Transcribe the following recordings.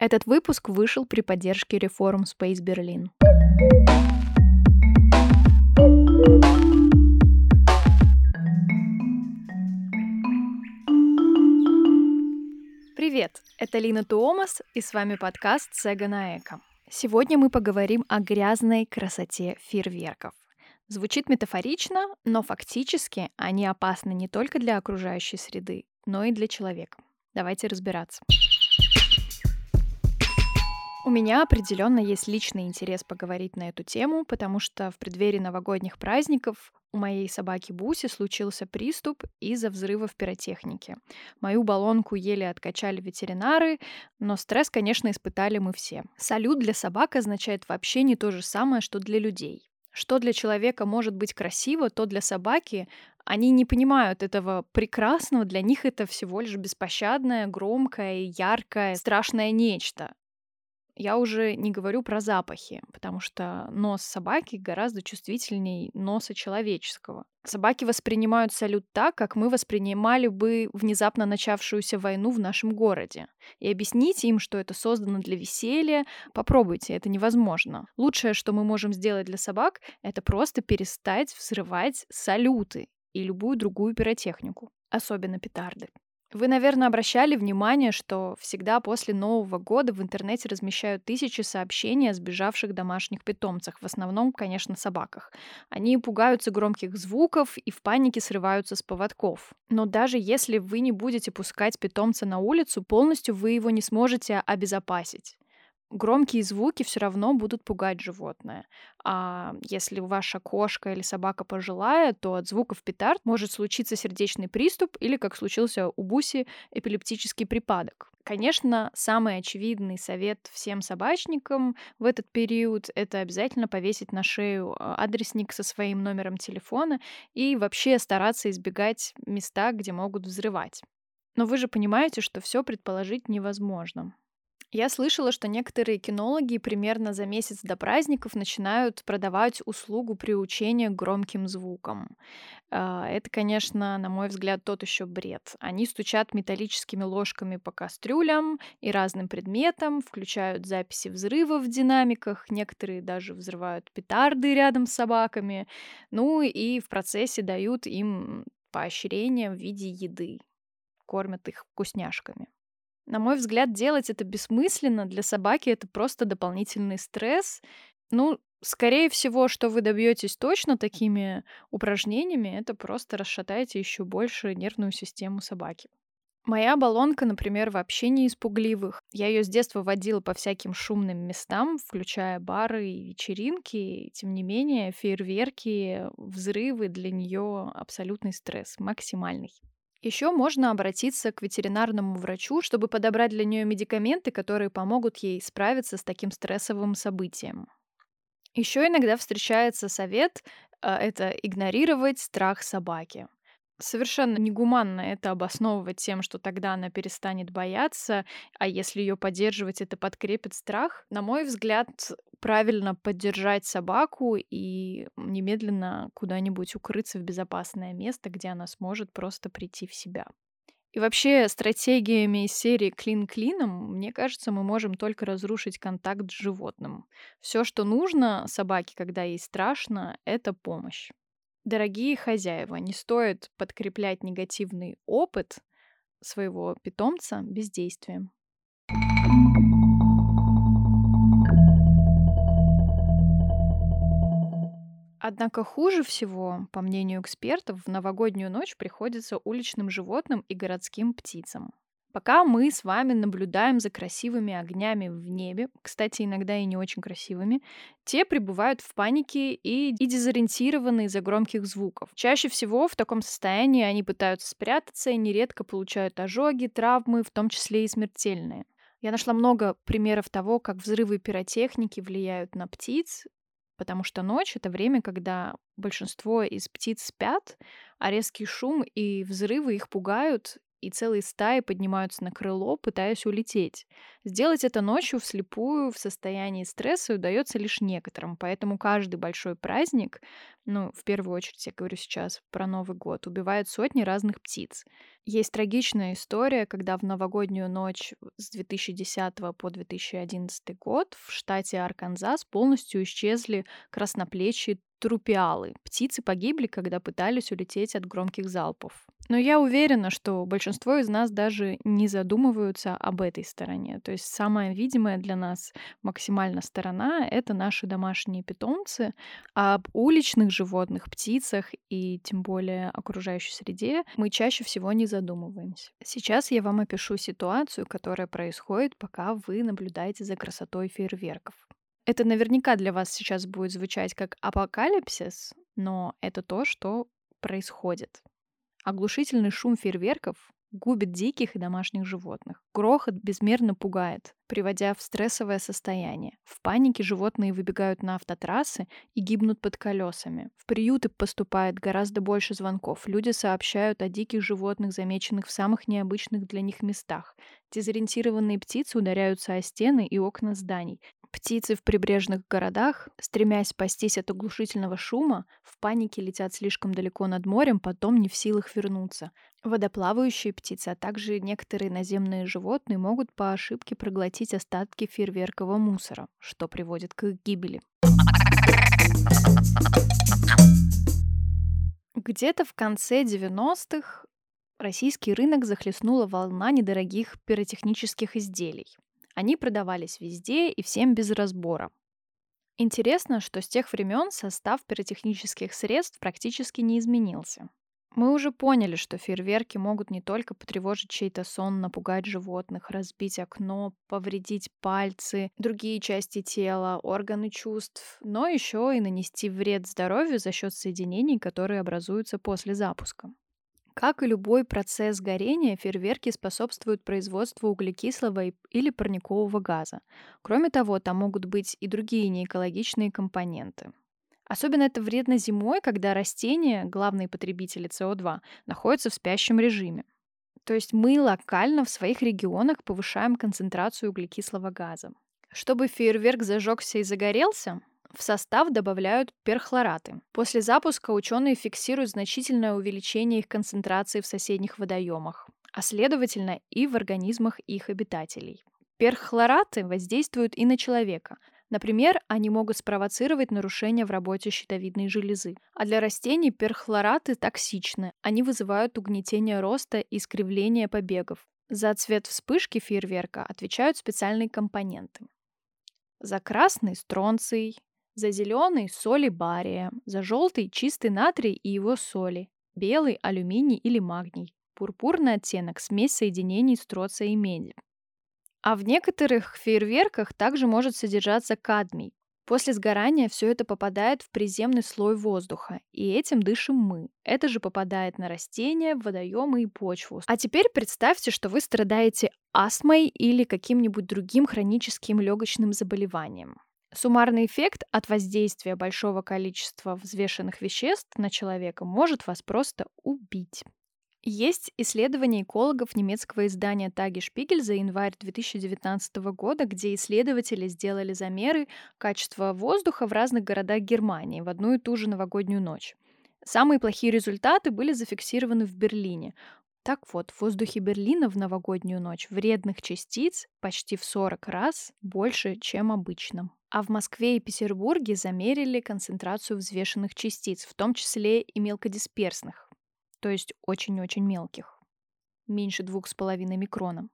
Этот выпуск вышел при поддержке реформ Space Berlin. Привет, это Лина Туомас, и с вами подкаст «Сега на эко». Сегодня мы поговорим о грязной красоте фейерверков. Звучит метафорично, но фактически они опасны не только для окружающей среды, но и для человека. Давайте разбираться. У меня определенно есть личный интерес поговорить на эту тему, потому что в преддверии новогодних праздников у моей собаки Буси случился приступ из-за взрыва в пиротехнике. Мою баллонку еле откачали ветеринары, но стресс, конечно, испытали мы все. Салют для собак означает вообще не то же самое, что для людей. Что для человека может быть красиво, то для собаки они не понимают этого прекрасного, для них это всего лишь беспощадное, громкое, яркое, страшное нечто. Я уже не говорю про запахи, потому что нос собаки гораздо чувствительней носа человеческого. Собаки воспринимают салют так, как мы воспринимали бы внезапно начавшуюся войну в нашем городе. И объясните им, что это создано для веселья, попробуйте, это невозможно. Лучшее, что мы можем сделать для собак, это просто перестать взрывать салюты и любую другую пиротехнику, особенно петарды. Вы, наверное, обращали внимание, что всегда после Нового года в интернете размещают тысячи сообщений о сбежавших домашних питомцах, в основном, конечно, собаках. Они пугаются громких звуков и в панике срываются с поводков. Но даже если вы не будете пускать питомца на улицу, полностью вы его не сможете обезопасить громкие звуки все равно будут пугать животное. А если ваша кошка или собака пожилая, то от звуков петард может случиться сердечный приступ или, как случился у Буси, эпилептический припадок. Конечно, самый очевидный совет всем собачникам в этот период — это обязательно повесить на шею а, адресник со своим номером телефона и вообще стараться избегать места, где могут взрывать. Но вы же понимаете, что все предположить невозможно. Я слышала, что некоторые кинологи примерно за месяц до праздников начинают продавать услугу приучения к громким звукам. А, это, конечно, на мой взгляд, тот еще бред. Они стучат металлическими ложками по кастрюлям и разным предметам, включают записи взрывов в динамиках, некоторые даже взрывают петарды рядом с собаками, ну и в процессе дают им поощрение в виде еды, кормят их вкусняшками. На мой взгляд, делать это бессмысленно. Для собаки это просто дополнительный стресс. Ну, скорее всего, что вы добьетесь точно такими упражнениями, это просто расшатаете еще больше нервную систему собаки. Моя баллонка, например, вообще не из пугливых. Я ее с детства водила по всяким шумным местам, включая бары и вечеринки. Тем не менее, фейерверки, взрывы для нее абсолютный стресс, максимальный. Еще можно обратиться к ветеринарному врачу, чтобы подобрать для нее медикаменты, которые помогут ей справиться с таким стрессовым событием. Еще иногда встречается совет э, это игнорировать страх собаки. Совершенно негуманно это обосновывать тем, что тогда она перестанет бояться, а если ее поддерживать, это подкрепит страх. На мой взгляд, правильно поддержать собаку и немедленно куда-нибудь укрыться в безопасное место, где она сможет просто прийти в себя. И вообще стратегиями из серии клин клином, мне кажется, мы можем только разрушить контакт с животным. Все, что нужно собаке, когда ей страшно, это помощь. Дорогие хозяева, не стоит подкреплять негативный опыт своего питомца бездействием. Однако хуже всего, по мнению экспертов, в новогоднюю ночь приходится уличным животным и городским птицам. Пока мы с вами наблюдаем за красивыми огнями в небе, кстати, иногда и не очень красивыми, те пребывают в панике и, и дезориентированы из-за громких звуков. Чаще всего в таком состоянии они пытаются спрятаться и нередко получают ожоги, травмы, в том числе и смертельные. Я нашла много примеров того, как взрывы пиротехники влияют на птиц, потому что ночь — это время, когда большинство из птиц спят, а резкий шум и взрывы их пугают, и целые стаи поднимаются на крыло, пытаясь улететь. Сделать это ночью вслепую в состоянии стресса удается лишь некоторым, поэтому каждый большой праздник, ну, в первую очередь я говорю сейчас про Новый год, убивает сотни разных птиц. Есть трагичная история, когда в новогоднюю ночь с 2010 по 2011 год в штате Арканзас полностью исчезли красноплечие трупиалы. Птицы погибли, когда пытались улететь от громких залпов. Но я уверена, что большинство из нас даже не задумываются об этой стороне. То есть самая видимая для нас максимально сторона — это наши домашние питомцы. А об уличных животных, птицах и тем более окружающей среде мы чаще всего не задумываемся. Сейчас я вам опишу ситуацию, которая происходит, пока вы наблюдаете за красотой фейерверков. Это наверняка для вас сейчас будет звучать как апокалипсис, но это то, что происходит. Оглушительный шум фейерверков губит диких и домашних животных. Грохот безмерно пугает, приводя в стрессовое состояние. В панике животные выбегают на автотрассы и гибнут под колесами. В приюты поступает гораздо больше звонков. Люди сообщают о диких животных, замеченных в самых необычных для них местах. Дезориентированные птицы ударяются о стены и окна зданий. Птицы в прибрежных городах, стремясь спастись от оглушительного шума, в панике летят слишком далеко над морем, потом не в силах вернуться. Водоплавающие птицы, а также некоторые наземные животные могут по ошибке проглотить остатки фейерверкового мусора, что приводит к их гибели. Где-то в конце 90-х российский рынок захлестнула волна недорогих пиротехнических изделий. Они продавались везде и всем без разбора. Интересно, что с тех времен состав пиротехнических средств практически не изменился. Мы уже поняли, что фейерверки могут не только потревожить чей-то сон, напугать животных, разбить окно, повредить пальцы, другие части тела, органы чувств, но еще и нанести вред здоровью за счет соединений, которые образуются после запуска. Как и любой процесс горения, фейерверки способствуют производству углекислого или парникового газа. Кроме того, там могут быть и другие неэкологичные компоненты. Особенно это вредно зимой, когда растения, главные потребители СО2, находятся в спящем режиме. То есть мы локально в своих регионах повышаем концентрацию углекислого газа. Чтобы фейерверк зажегся и загорелся, в состав добавляют перхлораты. После запуска ученые фиксируют значительное увеличение их концентрации в соседних водоемах, а следовательно и в организмах их обитателей. Перхлораты воздействуют и на человека. Например, они могут спровоцировать нарушение в работе щитовидной железы. А для растений перхлораты токсичны. Они вызывают угнетение роста и искривление побегов. За цвет вспышки фейерверка отвечают специальные компоненты. За красный – стронций, за зеленый – соли бария, за желтый – чистый натрий и его соли, белый – алюминий или магний, пурпурный оттенок – смесь соединений строция и меди. А в некоторых фейерверках также может содержаться кадмий. После сгорания все это попадает в приземный слой воздуха, и этим дышим мы. Это же попадает на растения, водоемы и почву. А теперь представьте, что вы страдаете астмой или каким-нибудь другим хроническим легочным заболеванием. Суммарный эффект от воздействия большого количества взвешенных веществ на человека может вас просто убить. Есть исследование экологов немецкого издания Таги Шпигель за январь 2019 года, где исследователи сделали замеры качества воздуха в разных городах Германии в одну и ту же новогоднюю ночь. Самые плохие результаты были зафиксированы в Берлине. Так вот, в воздухе Берлина в новогоднюю ночь вредных частиц почти в 40 раз больше, чем обычно. А в Москве и Петербурге замерили концентрацию взвешенных частиц, в том числе и мелкодисперсных, то есть очень-очень мелких, меньше 2,5 микрона.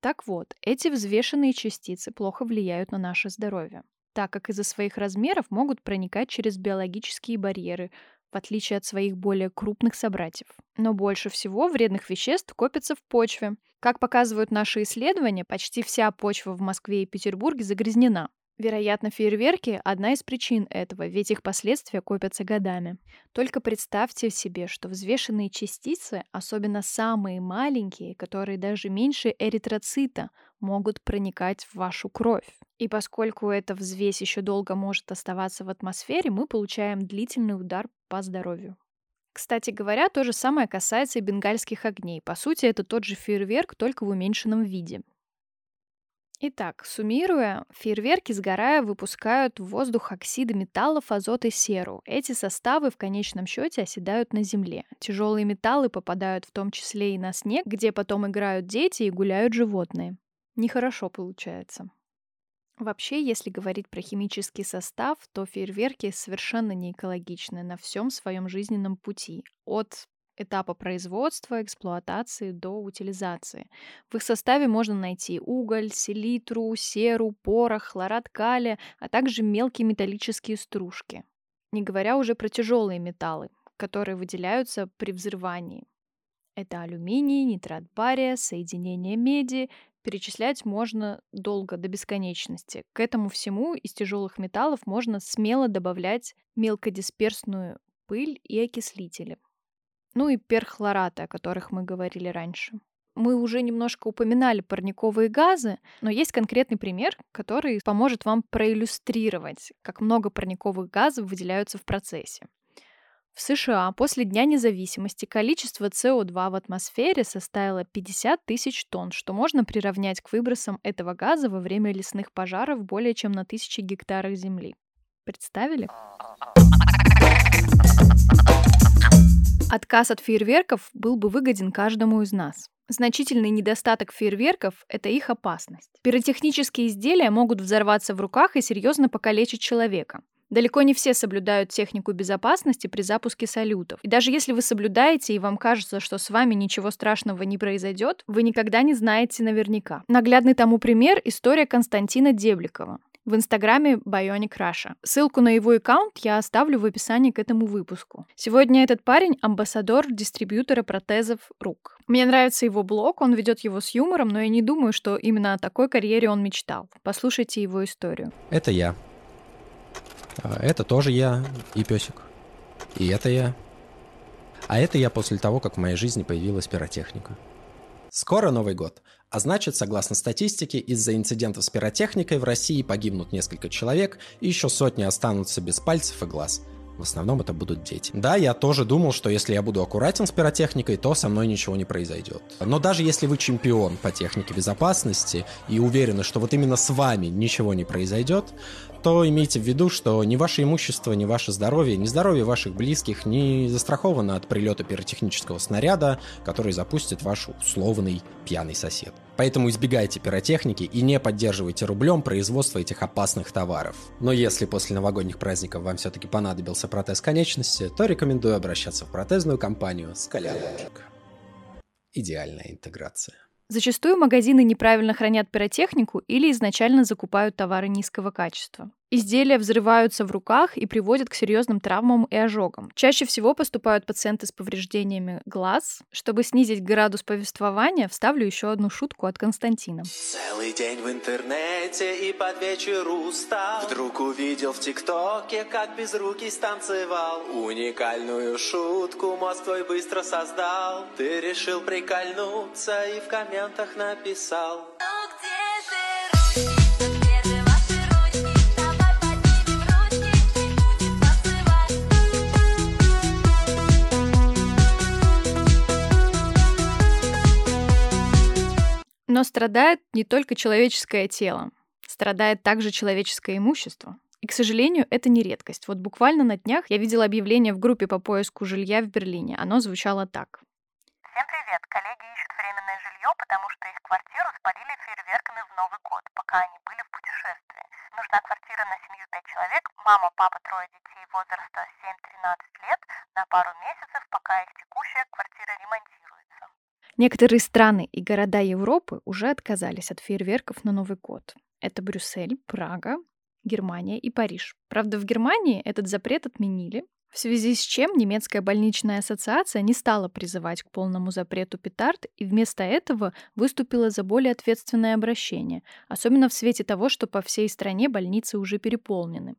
Так вот, эти взвешенные частицы плохо влияют на наше здоровье, так как из-за своих размеров могут проникать через биологические барьеры, в отличие от своих более крупных собратьев. Но больше всего вредных веществ копится в почве. Как показывают наши исследования, почти вся почва в Москве и Петербурге загрязнена. Вероятно, фейерверки – одна из причин этого, ведь их последствия копятся годами. Только представьте себе, что взвешенные частицы, особенно самые маленькие, которые даже меньше эритроцита, могут проникать в вашу кровь. И поскольку эта взвесь еще долго может оставаться в атмосфере, мы получаем длительный удар по здоровью. Кстати говоря, то же самое касается и бенгальских огней. По сути, это тот же фейерверк, только в уменьшенном виде. Итак, суммируя, фейерверки, сгорая, выпускают в воздух оксиды металлов, азот и серу. Эти составы в конечном счете оседают на земле. Тяжелые металлы попадают в том числе и на снег, где потом играют дети и гуляют животные. Нехорошо получается. Вообще, если говорить про химический состав, то фейерверки совершенно не экологичны на всем своем жизненном пути. От этапа производства, эксплуатации до утилизации. В их составе можно найти уголь, селитру, серу, порох, хлорат калия, а также мелкие металлические стружки. Не говоря уже про тяжелые металлы, которые выделяются при взрывании. Это алюминий, нитрат бария, соединение меди. Перечислять можно долго, до бесконечности. К этому всему из тяжелых металлов можно смело добавлять мелкодисперсную пыль и окислители. Ну и перхлораты, о которых мы говорили раньше. Мы уже немножко упоминали парниковые газы, но есть конкретный пример, который поможет вам проиллюстрировать, как много парниковых газов выделяются в процессе. В США после Дня независимости количество СО2 в атмосфере составило 50 тысяч тонн, что можно приравнять к выбросам этого газа во время лесных пожаров более чем на тысячи гектарах земли. Представили? Отказ от фейерверков был бы выгоден каждому из нас. Значительный недостаток фейерверков – это их опасность. Пиротехнические изделия могут взорваться в руках и серьезно покалечить человека. Далеко не все соблюдают технику безопасности при запуске салютов. И даже если вы соблюдаете и вам кажется, что с вами ничего страшного не произойдет, вы никогда не знаете наверняка. Наглядный тому пример – история Константина Дебликова в инстаграме Bionic Russia. Ссылку на его аккаунт я оставлю в описании к этому выпуску. Сегодня этот парень — амбассадор дистрибьютора протезов рук. Мне нравится его блог, он ведет его с юмором, но я не думаю, что именно о такой карьере он мечтал. Послушайте его историю. Это я. А, это тоже я и песик. И это я. А это я после того, как в моей жизни появилась пиротехника. Скоро Новый год. А значит, согласно статистике, из-за инцидентов с пиротехникой в России погибнут несколько человек, и еще сотни останутся без пальцев и глаз. В основном это будут дети. Да, я тоже думал, что если я буду аккуратен с пиротехникой, то со мной ничего не произойдет. Но даже если вы чемпион по технике безопасности и уверены, что вот именно с вами ничего не произойдет, то имейте в виду, что ни ваше имущество, ни ваше здоровье, ни здоровье ваших близких не застраховано от прилета пиротехнического снаряда, который запустит ваш условный пьяный сосед. Поэтому избегайте пиротехники и не поддерживайте рублем производство этих опасных товаров. Но если после новогодних праздников вам все-таки понадобился протез конечности, то рекомендую обращаться в протезную компанию Скалялоджик. Идеальная интеграция. Зачастую магазины неправильно хранят пиротехнику или изначально закупают товары низкого качества. Изделия взрываются в руках и приводят к серьезным травмам и ожогам. Чаще всего поступают пациенты с повреждениями глаз. Чтобы снизить градус повествования, вставлю еще одну шутку от Константина. Целый день в интернете и под вечер устал. Вдруг увидел в ТикТоке, как без руки станцевал. Уникальную шутку мозг твой быстро создал. Ты решил прикольнуться и в комментах написал. Но страдает не только человеческое тело, страдает также человеческое имущество. И, к сожалению, это не редкость. Вот буквально на днях я видела объявление в группе по поиску жилья в Берлине. Оно звучало так. Всем привет! Коллеги ищут временное жилье, потому что их квартиру спалили фейерверками в Новый год, пока они были в путешествии. Нужна квартира на семью 5 человек, мама, папа, трое детей возраста 7-13 лет на пару месяцев, пока их текущая квартира ремонтируется. Некоторые страны и города Европы уже отказались от фейерверков на Новый год. Это Брюссель, Прага, Германия и Париж. Правда, в Германии этот запрет отменили, в связи с чем немецкая больничная ассоциация не стала призывать к полному запрету петард и вместо этого выступила за более ответственное обращение, особенно в свете того, что по всей стране больницы уже переполнены.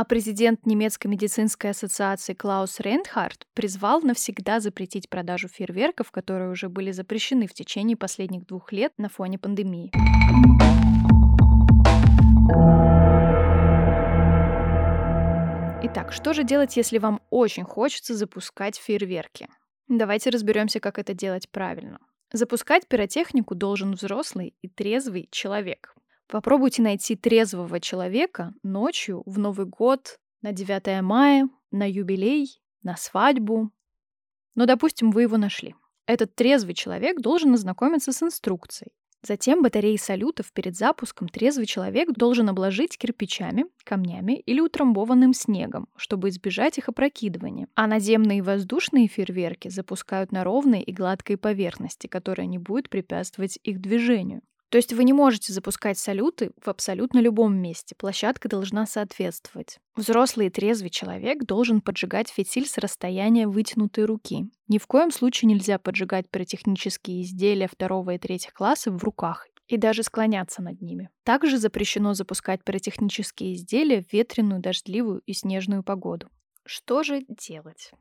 А президент немецкой медицинской ассоциации Клаус Рейнхард призвал навсегда запретить продажу фейерверков, которые уже были запрещены в течение последних двух лет на фоне пандемии. Итак, что же делать, если вам очень хочется запускать фейерверки? Давайте разберемся, как это делать правильно. Запускать пиротехнику должен взрослый и трезвый человек. Попробуйте найти трезвого человека ночью в Новый год, на 9 мая, на юбилей, на свадьбу. Но, допустим, вы его нашли. Этот трезвый человек должен ознакомиться с инструкцией. Затем батареи салютов перед запуском трезвый человек должен обложить кирпичами, камнями или утрамбованным снегом, чтобы избежать их опрокидывания. А наземные и воздушные фейерверки запускают на ровной и гладкой поверхности, которая не будет препятствовать их движению. То есть вы не можете запускать салюты в абсолютно любом месте. Площадка должна соответствовать. Взрослый и трезвый человек должен поджигать фитиль с расстояния вытянутой руки. Ни в коем случае нельзя поджигать пиротехнические изделия второго и третьего класса в руках и даже склоняться над ними. Также запрещено запускать пиротехнические изделия в ветреную, дождливую и снежную погоду. Что же делать?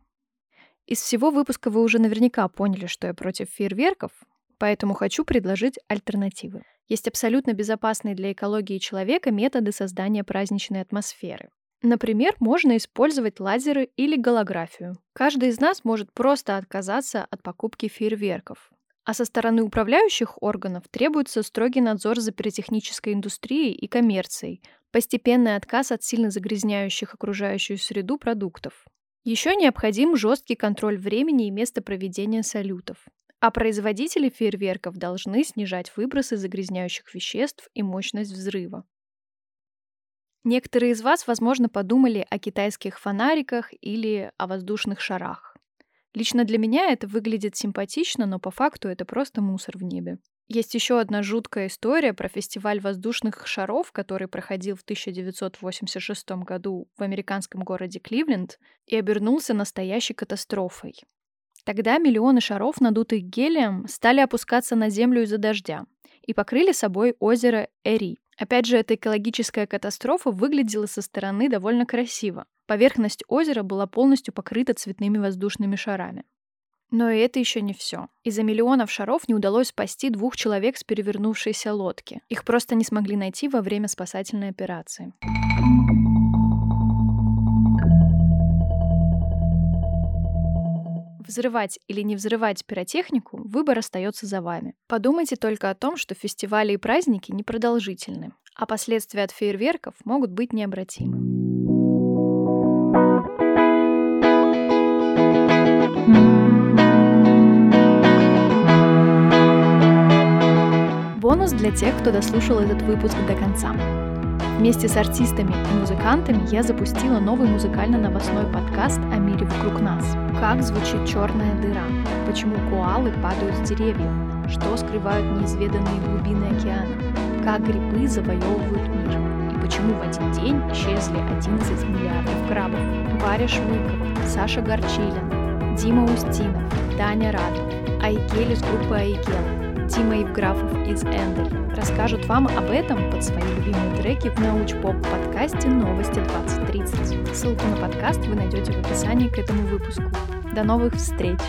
Из всего выпуска вы уже наверняка поняли, что я против фейерверков, поэтому хочу предложить альтернативы. Есть абсолютно безопасные для экологии человека методы создания праздничной атмосферы. Например, можно использовать лазеры или голографию. Каждый из нас может просто отказаться от покупки фейерверков. А со стороны управляющих органов требуется строгий надзор за пиротехнической индустрией и коммерцией, постепенный отказ от сильно загрязняющих окружающую среду продуктов. Еще необходим жесткий контроль времени и места проведения салютов. А производители фейерверков должны снижать выбросы загрязняющих веществ и мощность взрыва. Некоторые из вас, возможно, подумали о китайских фонариках или о воздушных шарах. Лично для меня это выглядит симпатично, но по факту это просто мусор в небе. Есть еще одна жуткая история про фестиваль воздушных шаров, который проходил в 1986 году в американском городе Кливленд и обернулся настоящей катастрофой. Тогда миллионы шаров, надутых гелием, стали опускаться на землю из-за дождя и покрыли собой озеро Эри. Опять же, эта экологическая катастрофа выглядела со стороны довольно красиво. Поверхность озера была полностью покрыта цветными воздушными шарами. Но и это еще не все. Из-за миллионов шаров не удалось спасти двух человек с перевернувшейся лодки. Их просто не смогли найти во время спасательной операции. Взрывать или не взрывать пиротехнику, выбор остается за вами. Подумайте только о том, что фестивали и праздники непродолжительны, а последствия от фейерверков могут быть необратимы. Бонус для тех, кто дослушал этот выпуск до конца. Вместе с артистами и музыкантами я запустила новый музыкально-новостной подкаст о мире вокруг нас. Как звучит черная дыра? Почему коалы падают с деревьев? Что скрывают неизведанные глубины океана? Как грибы завоевывают мир? И почему в один день исчезли 11 миллиардов крабов? Варя Шмыкова, Саша Горчилин, Дима Устинов, Таня Рад, Айкель из группы Айкел, Тима Евграфов из Эндель расскажут вам об этом под свои любимые треки в науч-поп подкасте «Новости 2030». Ссылку на подкаст вы найдете в описании к этому выпуску. До новых встреч!